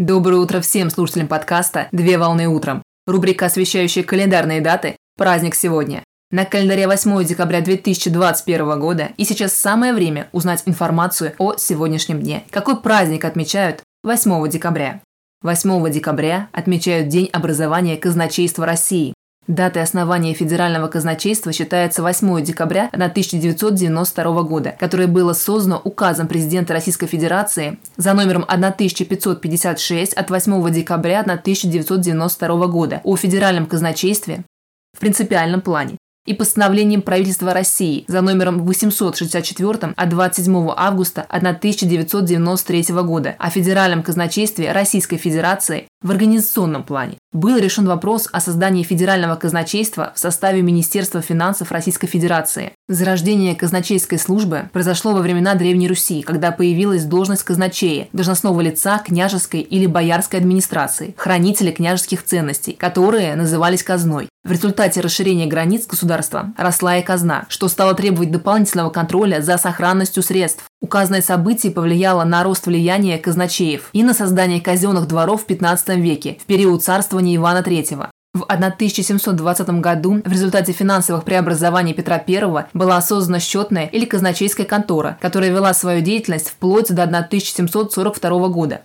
Доброе утро всем слушателям подкаста «Две волны утром». Рубрика, освещающая календарные даты «Праздник сегодня». На календаре 8 декабря 2021 года и сейчас самое время узнать информацию о сегодняшнем дне. Какой праздник отмечают 8 декабря? 8 декабря отмечают День образования казначейства России. Датой основания Федерального казначейства считается 8 декабря 1992 года, которое было создано указом президента Российской Федерации за номером 1556 от 8 декабря 1992 года о Федеральном казначействе в принципиальном плане и постановлением правительства России за номером 864 от 27 августа 1993 года о Федеральном казначействе Российской Федерации в организационном плане. Был решен вопрос о создании Федерального казначейства в составе Министерства финансов Российской Федерации. Зарождение казначейской службы произошло во времена Древней Руси, когда появилась должность казначея, должностного лица княжеской или боярской администрации, хранителя княжеских ценностей, которые назывались казной. В результате расширения границ государства росла и казна, что стало требовать дополнительного контроля за сохранностью средств. Указанное событие повлияло на рост влияния казначеев и на создание казенных дворов в 15 веке, в период царствования Ивана III. В 1720 году в результате финансовых преобразований Петра I была создана счетная или казначейская контора, которая вела свою деятельность вплоть до 1742 года.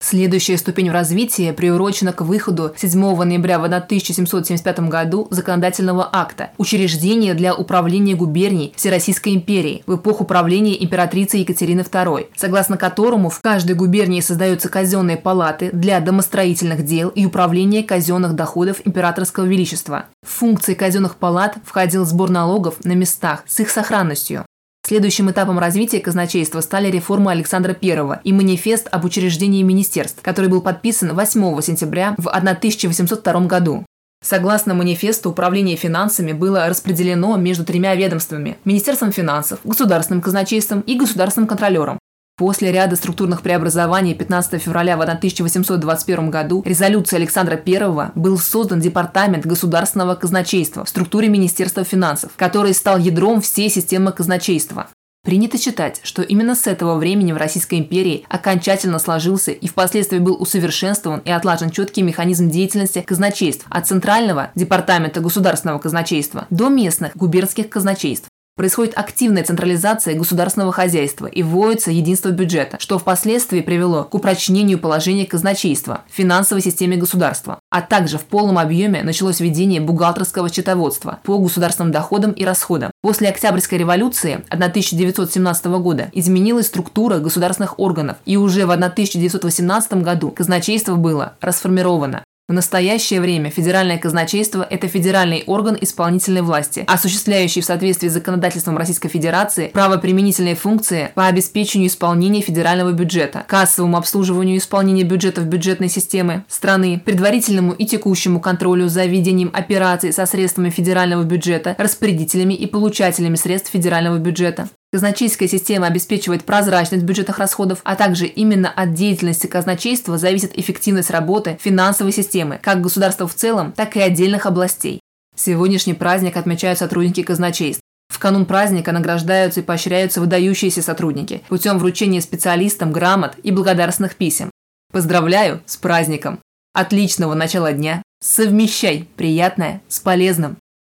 Следующая ступень в развитии приурочена к выходу 7 ноября в 1775 году законодательного акта «Учреждение для управления губерний Всероссийской империи» в эпоху правления императрицы Екатерины II, согласно которому в каждой губернии создаются казенные палаты для домостроительных дел и управления казенных доходов императорского величества. В функции казенных палат входил сбор налогов на местах с их сохранностью. Следующим этапом развития казначейства стали реформы Александра I и манифест об учреждении министерств, который был подписан 8 сентября в 1802 году. Согласно манифесту, управление финансами было распределено между тремя ведомствами – Министерством финансов, Государственным казначейством и Государственным контролером. После ряда структурных преобразований 15 февраля в 1821 году резолюцией Александра I был создан Департамент государственного казначейства в структуре Министерства финансов, который стал ядром всей системы казначейства. Принято считать, что именно с этого времени в Российской империи окончательно сложился и впоследствии был усовершенствован и отлажен четкий механизм деятельности казначейств от Центрального департамента государственного казначейства до местных губернских казначейств. Происходит активная централизация государственного хозяйства и вводится единство бюджета, что впоследствии привело к упрочнению положения казначейства в финансовой системе государства, а также в полном объеме началось введение бухгалтерского счетоводства по государственным доходам и расходам. После Октябрьской революции 1917 года изменилась структура государственных органов, и уже в 1918 году казначейство было расформировано. В настоящее время Федеральное казначейство – это федеральный орган исполнительной власти, осуществляющий в соответствии с законодательством Российской Федерации правоприменительные функции по обеспечению исполнения федерального бюджета, кассовому обслуживанию исполнения бюджетов бюджетной системы страны, предварительному и текущему контролю за ведением операций со средствами федерального бюджета, распорядителями и получателями средств федерального бюджета. Казначейская система обеспечивает прозрачность бюджетных расходов, а также именно от деятельности казначейства зависит эффективность работы финансовой системы, как государства в целом, так и отдельных областей. Сегодняшний праздник отмечают сотрудники казначейств. В канун праздника награждаются и поощряются выдающиеся сотрудники путем вручения специалистам грамот и благодарственных писем. Поздравляю с праздником! Отличного начала дня! Совмещай приятное с полезным!